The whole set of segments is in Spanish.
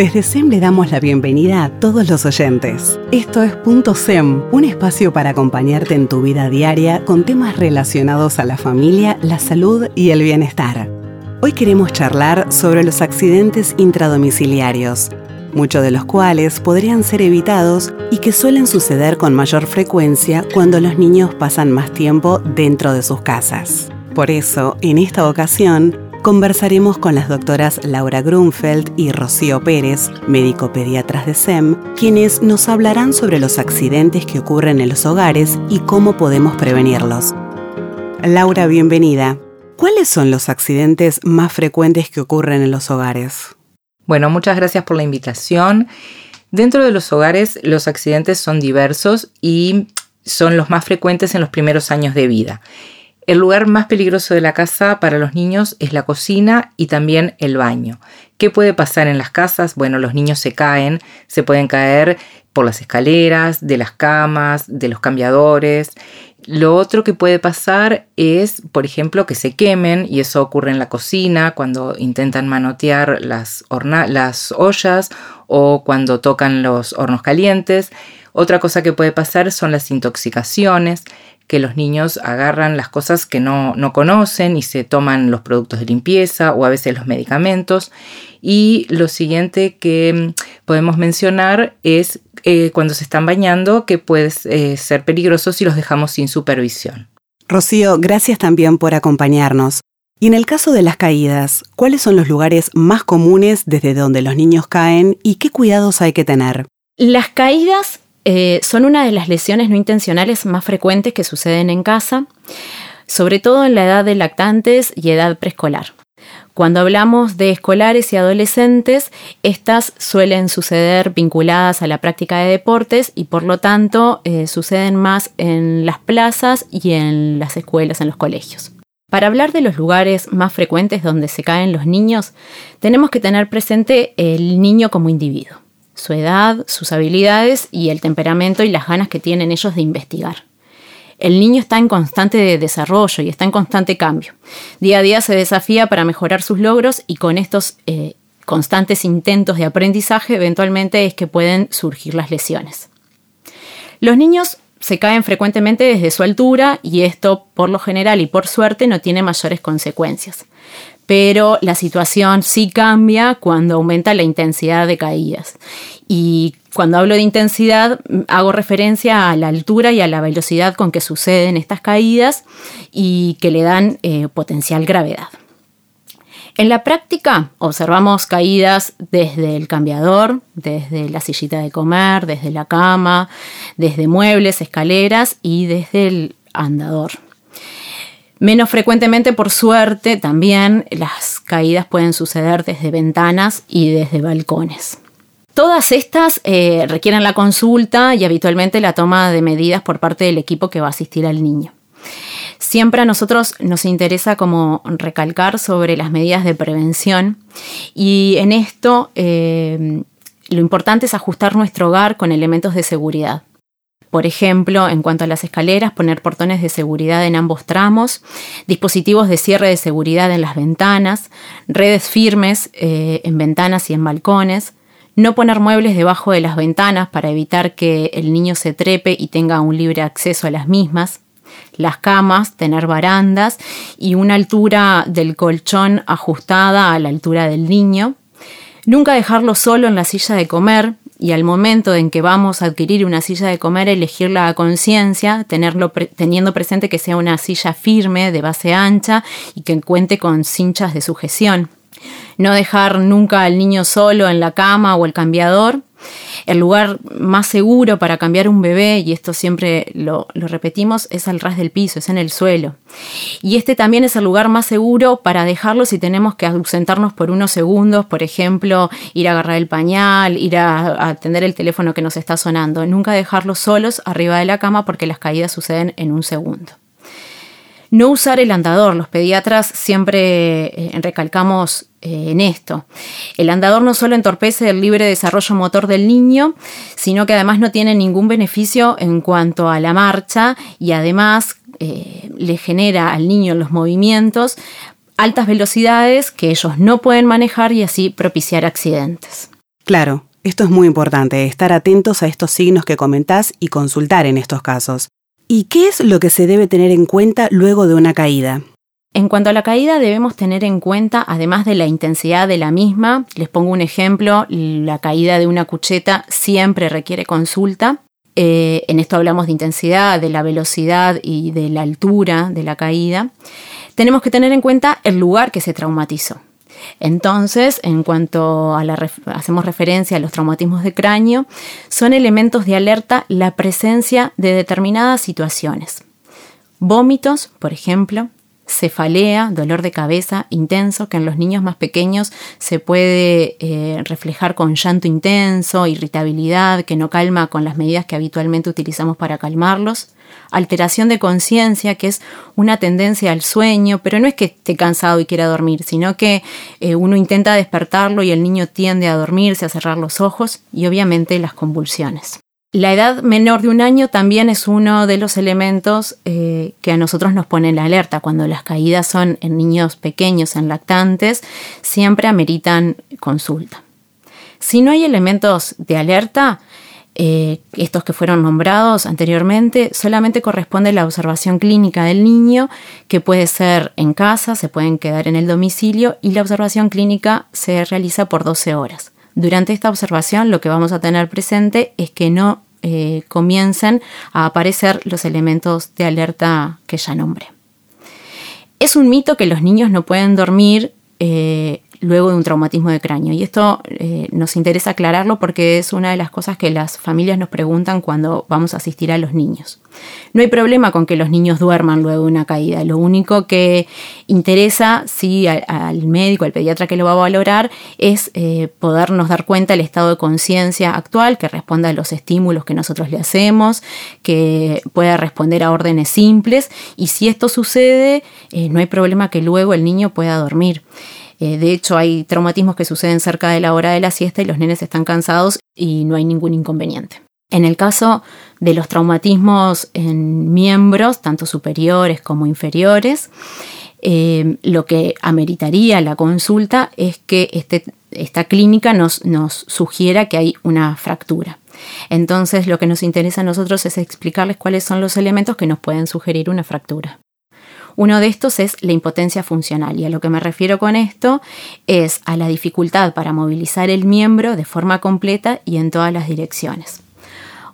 Desde SEM le damos la bienvenida a todos los oyentes. Esto es Punto SEM, un espacio para acompañarte en tu vida diaria con temas relacionados a la familia, la salud y el bienestar. Hoy queremos charlar sobre los accidentes intradomiciliarios, muchos de los cuales podrían ser evitados y que suelen suceder con mayor frecuencia cuando los niños pasan más tiempo dentro de sus casas. Por eso, en esta ocasión, conversaremos con las doctoras Laura Grunfeld y Rocío Pérez, médico pediatras de SEM, quienes nos hablarán sobre los accidentes que ocurren en los hogares y cómo podemos prevenirlos. Laura, bienvenida. ¿Cuáles son los accidentes más frecuentes que ocurren en los hogares? Bueno, muchas gracias por la invitación. Dentro de los hogares los accidentes son diversos y son los más frecuentes en los primeros años de vida. El lugar más peligroso de la casa para los niños es la cocina y también el baño. ¿Qué puede pasar en las casas? Bueno, los niños se caen, se pueden caer por las escaleras, de las camas, de los cambiadores. Lo otro que puede pasar es, por ejemplo, que se quemen, y eso ocurre en la cocina cuando intentan manotear las, las ollas o cuando tocan los hornos calientes. Otra cosa que puede pasar son las intoxicaciones que los niños agarran las cosas que no, conocen y se toman los productos de limpieza o a veces los medicamentos. Y lo siguiente que mm, podemos mencionar es eh, cuando se están bañando, que puede eh, ser peligroso si los dejamos sin supervisión. Rocío, gracias también por acompañarnos. Y en el caso de las caídas, ¿cuáles son los lugares más comunes desde donde los niños caen y qué cuidados hay que tener? Las caídas eh, son una de las lesiones no intencionales más frecuentes que suceden en casa, sobre todo en la edad de lactantes y edad preescolar. Cuando hablamos de escolares y adolescentes, estas suelen suceder vinculadas a la práctica de deportes y por lo tanto eh, suceden más en las plazas y en las escuelas, en los colegios. Para hablar de los lugares más frecuentes donde se caen los niños, tenemos que tener presente el niño como individuo su edad, sus habilidades y el temperamento y las ganas que tienen ellos de investigar. El niño está en constante desarrollo y está en constante cambio. Día a día se desafía para mejorar sus logros y con estos eh, constantes intentos de aprendizaje eventualmente es que pueden surgir las lesiones. Los niños se caen frecuentemente desde su altura y esto por lo general y por suerte no tiene mayores consecuencias pero la situación sí cambia cuando aumenta la intensidad de caídas. Y cuando hablo de intensidad, hago referencia a la altura y a la velocidad con que suceden estas caídas y que le dan eh, potencial gravedad. En la práctica observamos caídas desde el cambiador, desde la sillita de comer, desde la cama, desde muebles, escaleras y desde el andador. Menos frecuentemente, por suerte, también las caídas pueden suceder desde ventanas y desde balcones. Todas estas eh, requieren la consulta y habitualmente la toma de medidas por parte del equipo que va a asistir al niño. Siempre a nosotros nos interesa como recalcar sobre las medidas de prevención y en esto eh, lo importante es ajustar nuestro hogar con elementos de seguridad. Por ejemplo, en cuanto a las escaleras, poner portones de seguridad en ambos tramos, dispositivos de cierre de seguridad en las ventanas, redes firmes eh, en ventanas y en balcones, no poner muebles debajo de las ventanas para evitar que el niño se trepe y tenga un libre acceso a las mismas, las camas, tener barandas y una altura del colchón ajustada a la altura del niño. Nunca dejarlo solo en la silla de comer, y al momento en que vamos a adquirir una silla de comer, elegirla a conciencia, teniendo presente que sea una silla firme, de base ancha y que cuente con cinchas de sujeción. No dejar nunca al niño solo en la cama o el cambiador el lugar más seguro para cambiar un bebé, y esto siempre lo, repetimos, es al ras del piso, es en el suelo. Y este también es el lugar más seguro para dejarlo si tenemos que ausentarnos por unos segundos, por ejemplo, ir a agarrar el pañal, ir a, atender el teléfono que nos está sonando. Nunca dejarlos solos arriba de la cama porque las caídas suceden en un segundo. No usar el andador. Los pediatras siempre eh, recalcamos en esto. El andador no solo entorpece el libre desarrollo motor del niño, sino que además no tiene ningún beneficio en cuanto a la marcha y además eh, le genera al niño los movimientos altas velocidades que ellos no pueden manejar y así propiciar accidentes. Claro, esto es muy importante, estar atentos a estos signos que comentás y consultar en estos casos. ¿Y qué es lo que se debe tener en cuenta luego de una caída? En cuanto a la caída, debemos tener en cuenta, además de la intensidad de la misma, les pongo un ejemplo, la caída de una cucheta siempre requiere consulta. Eh, en esto hablamos de intensidad, de la velocidad y de la altura de la caída. Tenemos que tener en cuenta el lugar que se traumatizó. Entonces, en cuanto a la hacemos referencia a los traumatismos de cráneo, son elementos de alerta la presencia de determinadas situaciones. Vómitos, por ejemplo, cefalea, dolor de cabeza intenso, que en los niños más pequeños se puede eh, reflejar con llanto intenso, irritabilidad, que no calma con las medidas que habitualmente utilizamos para calmarlos, alteración de conciencia, que es una tendencia al sueño, pero no es que esté cansado y quiera dormir, sino que eh, uno intenta despertarlo y el niño tiende a dormirse, a cerrar los ojos y obviamente las convulsiones. La edad menor de un año también es uno de los elementos eh, que a nosotros nos pone la alerta. Cuando las caídas son en niños pequeños, en lactantes, siempre ameritan consulta. Si no hay elementos de alerta, eh, estos que fueron nombrados anteriormente, solamente corresponde la observación clínica del niño, que puede ser en casa, se pueden quedar en el domicilio, y la observación clínica se realiza por 12 horas. Durante esta observación lo que vamos a tener presente es que no eh, comiencen a aparecer los elementos de alerta que ya nombré. Es un mito que los niños no pueden dormir eh, luego de un traumatismo de cráneo. Y esto eh, nos interesa aclararlo porque es una de las cosas que las familias nos preguntan cuando vamos a asistir a los niños. No hay problema con que los niños duerman luego de una caída. Lo único que interesa, sí, al, médico, al pediatra que lo va a valorar, es eh, podernos dar cuenta del estado de conciencia actual, que responda a los estímulos que nosotros le hacemos, que pueda responder a órdenes simples. Y si esto sucede, eh, no hay problema que luego el niño pueda dormir. Eh, de hecho, hay traumatismos que suceden cerca de la hora de la siesta y los nenes están cansados y no hay ningún inconveniente. En el caso de los traumatismos en miembros, tanto superiores como inferiores, eh, lo que ameritaría la consulta es que este, esta clínica nos, nos sugiera que hay una fractura. Entonces, lo que nos interesa a nosotros es explicarles cuáles son los elementos que nos pueden sugerir una fractura. Uno de estos es la impotencia funcional y a lo que me refiero con esto es a la dificultad para movilizar el miembro de forma completa y en todas las direcciones.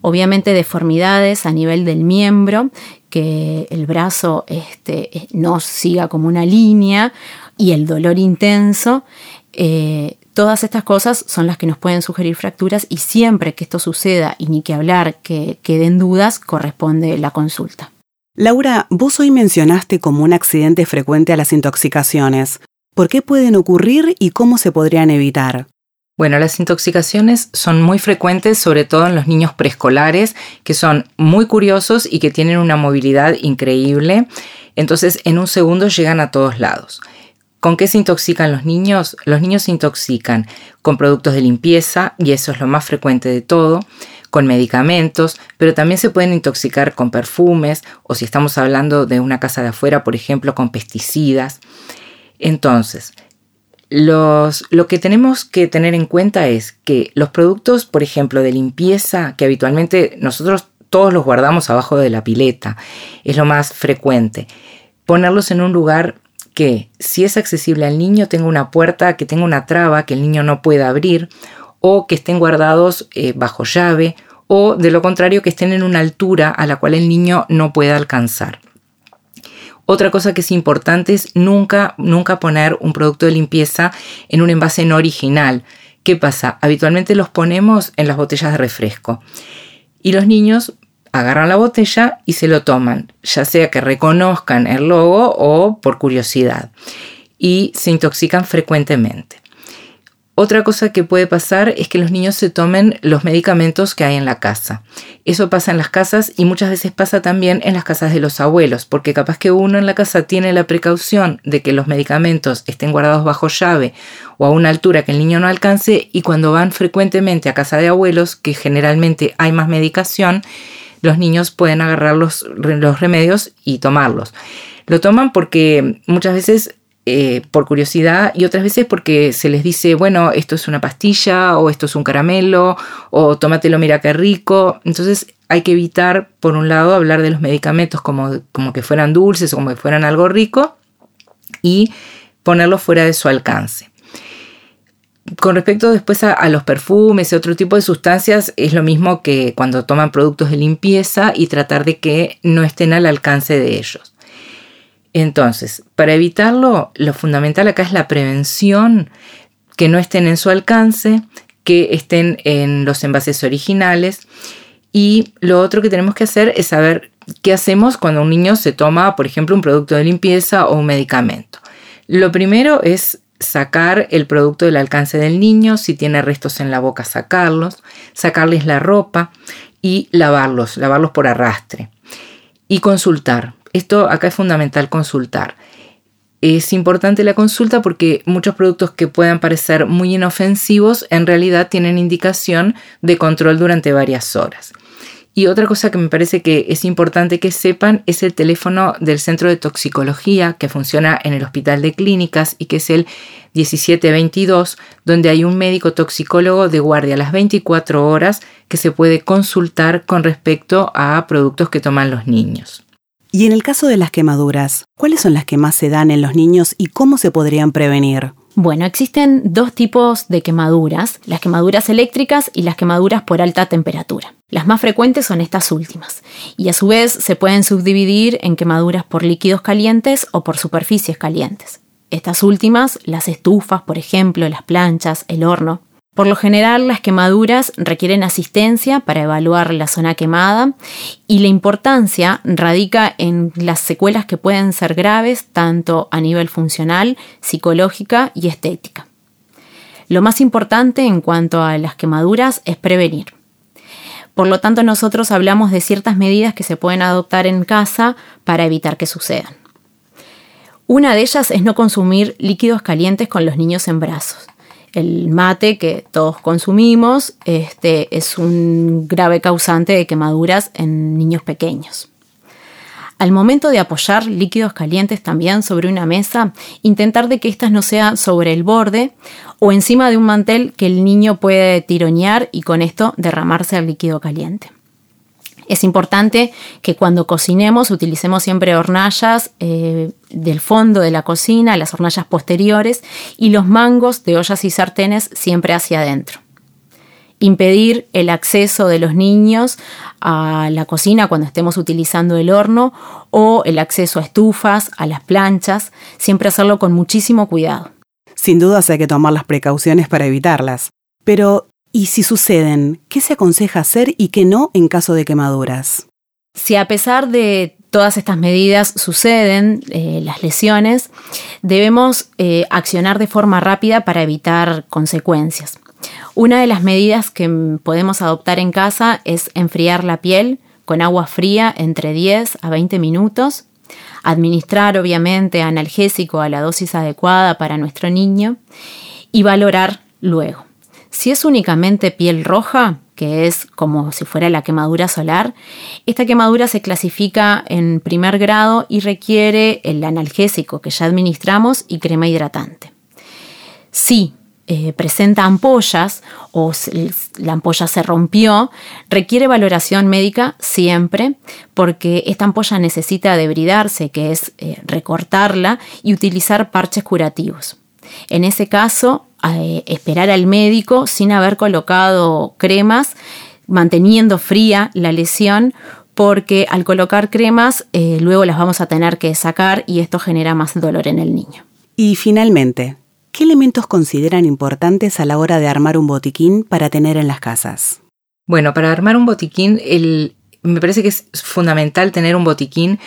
Obviamente deformidades a nivel del miembro, que el brazo este, no siga como una línea y el dolor intenso. Eh, todas estas cosas son las que nos pueden sugerir fracturas y siempre que esto suceda y ni que hablar que queden dudas, corresponde la consulta. Laura, vos hoy mencionaste como un accidente frecuente a las intoxicaciones. ¿Por qué pueden ocurrir y cómo se podrían evitar? Bueno, las intoxicaciones son muy frecuentes, sobre todo en los niños preescolares, que son muy curiosos y que tienen una movilidad increíble. Entonces, en un segundo llegan a todos lados. ¿Con qué se intoxican los niños? Los niños se intoxican con productos de limpieza, y eso es lo más frecuente de todo con medicamentos, pero también se pueden intoxicar con perfumes o si estamos hablando de una casa de afuera, por ejemplo, con pesticidas. Entonces, los, lo que tenemos que tener en cuenta es que los productos, por ejemplo, de limpieza, que habitualmente nosotros todos los guardamos abajo de la pileta, es lo más frecuente. Ponerlos en un lugar que, si es accesible al niño, tenga una puerta, que tenga una traba que el niño no pueda abrir, o que estén guardados eh, bajo llave o de lo contrario que estén en una altura a la cual el niño no pueda alcanzar. Otra cosa que es importante es nunca, nunca poner un producto de limpieza en un envase no original. ¿Qué pasa? Habitualmente los ponemos en las botellas de refresco y los niños agarran la botella y se lo toman, ya sea que reconozcan el logo o por curiosidad, y se intoxican frecuentemente. Otra cosa que puede pasar es que los niños se tomen los medicamentos que hay en la casa. Eso pasa en las casas y muchas veces pasa también en las casas de los abuelos, porque capaz que uno en la casa tiene la precaución de que los medicamentos estén guardados bajo llave o a una altura que el niño no alcance y cuando van frecuentemente a casa de abuelos, que generalmente hay más medicación, los niños pueden agarrar los, los remedios y tomarlos. Lo toman porque muchas veces eh, por curiosidad y otras veces porque se les dice, bueno, esto es una pastilla o esto es un caramelo o tómatelo, mira qué rico. Entonces hay que evitar, por un lado, hablar de los medicamentos como, como que fueran dulces o como que fueran algo rico y ponerlos fuera de su alcance. Con respecto después a, los perfumes y otro tipo de sustancias, es lo mismo que cuando toman productos de limpieza y tratar de que no estén al alcance de ellos. Entonces, para evitarlo, lo fundamental acá es la prevención, que no estén en su alcance, que estén en los envases originales. Y lo otro que tenemos que hacer es saber qué hacemos cuando un niño se toma, por ejemplo, un producto de limpieza o un medicamento. Lo primero es sacar el producto del alcance del niño, si tiene restos en la boca, sacarlos, sacarles la ropa y lavarlos, lavarlos por arrastre. Y consultar. Esto acá es fundamental consultar. Es importante la consulta porque muchos productos que puedan parecer muy inofensivos en realidad tienen indicación de control durante varias horas. Y otra cosa que me parece que es importante que sepan es el teléfono del Centro de Toxicología que funciona en el Hospital de Clínicas y que es el 1722, donde hay un médico toxicólogo de guardia a las 24 horas que se puede consultar con respecto a productos que toman los niños. Y en el caso de las quemaduras, ¿cuáles son las que más se dan en los niños y cómo se podrían prevenir? Bueno, existen dos tipos de quemaduras, las quemaduras eléctricas y las quemaduras por alta temperatura. Las más frecuentes son estas últimas, y a su vez se pueden subdividir en quemaduras por líquidos calientes o por superficies calientes. Estas últimas, las estufas, por ejemplo, las planchas, el horno, por lo general, las quemaduras requieren asistencia para evaluar la zona quemada y la importancia radica en las secuelas que pueden ser graves tanto a nivel funcional, psicológica y estética. Lo más importante en cuanto a las quemaduras es prevenir. Por lo tanto, nosotros hablamos de ciertas medidas que se pueden adoptar en casa para evitar que sucedan. Una de ellas es no consumir líquidos calientes con los niños en brazos el mate que todos consumimos este, es un grave causante de quemaduras en niños pequeños. Al momento de apoyar líquidos calientes también sobre una mesa, intentar de que éstas no sean sobre el borde o encima de un mantel que el niño puede tironear y con esto derramarse el líquido caliente. Es importante que cuando cocinemos utilicemos siempre hornallas eh, del fondo de la cocina, las hornallas posteriores y los mangos de ollas y sartenes siempre hacia adentro. Impedir el acceso de los niños a la cocina cuando estemos utilizando el horno o el acceso a estufas, a las planchas, siempre hacerlo con muchísimo cuidado. Sin duda hay que tomar las precauciones para evitarlas. Pero, y si suceden, ¿qué se aconseja hacer y qué no en caso de quemaduras? Si a pesar de todas estas medidas suceden, eh, las lesiones, debemos eh, accionar de forma rápida para evitar consecuencias. Una de las medidas que podemos adoptar en casa es enfriar la piel con agua fría entre 10 a 20 minutos, administrar obviamente analgésico a la dosis adecuada para nuestro niño y valorar luego. Si es únicamente piel roja, que es como si fuera la quemadura solar, esta quemadura se clasifica en primer grado y requiere el analgésico que ya administramos y crema hidratante. Si eh, presenta ampollas o la ampolla se rompió, requiere valoración médica siempre porque esta ampolla necesita debridarse, que es eh, recortarla y utilizar parches curativos. En ese caso, eh, esperar al médico sin haber colocado cremas, manteniendo fría la lesión, porque al colocar cremas eh, luego las vamos a tener que sacar y esto genera más dolor en el niño. Y finalmente, ¿qué elementos consideran importantes a la hora de armar un botiquín para tener en las casas? Bueno, para armar un botiquín, me parece que es fundamental tener un botiquín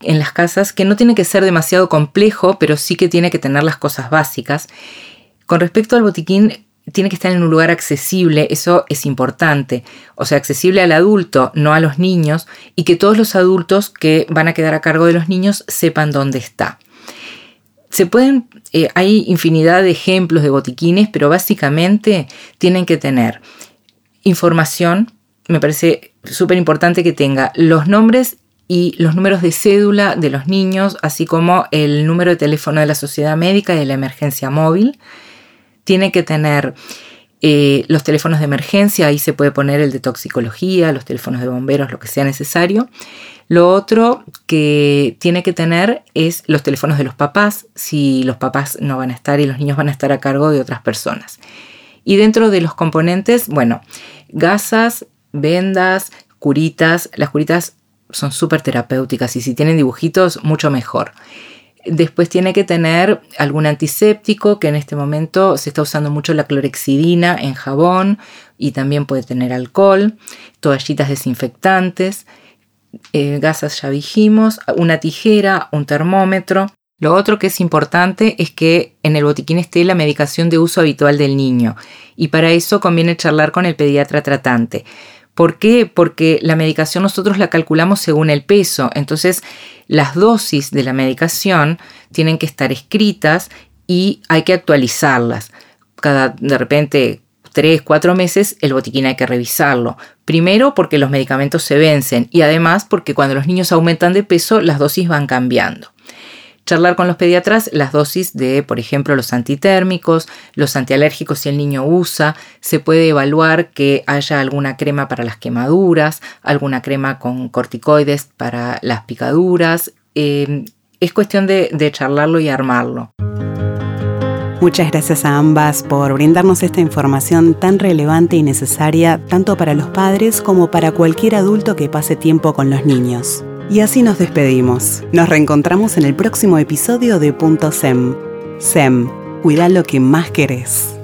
en las casas que no tiene que ser demasiado complejo, pero sí que tiene que tener las cosas básicas. Con respecto al botiquín, tiene que estar en un lugar accesible, eso es importante, o sea, accesible al adulto, no a los niños, y que todos los adultos que van a quedar a cargo de los niños sepan dónde está. Se pueden, eh, hay infinidad de ejemplos de botiquines, pero básicamente tienen que tener información, me parece súper importante que tenga los nombres y los números de cédula de los niños, así como el número de teléfono de la sociedad médica y de la emergencia móvil. Tiene que tener eh, los teléfonos de emergencia, ahí se puede poner el de toxicología, los teléfonos de bomberos, lo que sea necesario. Lo otro que tiene que tener es los teléfonos de los papás, si los papás no van a estar y los niños van a estar a cargo de otras personas. Y dentro de los componentes, bueno, gasas, vendas, curitas. Las curitas son súper terapéuticas y si tienen dibujitos, mucho mejor. Después tiene que tener algún antiséptico, que en este momento se está usando mucho la clorexidina en jabón y también puede tener alcohol, toallitas desinfectantes, eh, gasas ya dijimos, una tijera, un termómetro. Lo otro que es importante es que en el botiquín esté la medicación de uso habitual del niño y para eso conviene charlar con el pediatra tratante. ¿Por qué? Porque la medicación nosotros la calculamos según el peso, entonces las dosis de la medicación tienen que estar escritas y hay que actualizarlas. Cada, de repente, tres, cuatro meses, el botiquín hay que revisarlo. Primero porque los medicamentos se vencen y además porque cuando los niños aumentan de peso, las dosis van cambiando charlar con los pediatras las dosis de, por ejemplo, los antitérmicos, los antialérgicos si el niño usa, se puede evaluar que haya alguna crema para las quemaduras, alguna crema con corticoides para las picaduras. Eh, es cuestión de, de charlarlo y armarlo. Muchas gracias a ambas por brindarnos esta información tan relevante y necesaria tanto para los padres como para cualquier adulto que pase tiempo con los niños. Y así nos despedimos. Nos reencontramos en el próximo episodio de Punto SEM. SEM, cuida lo que más querés.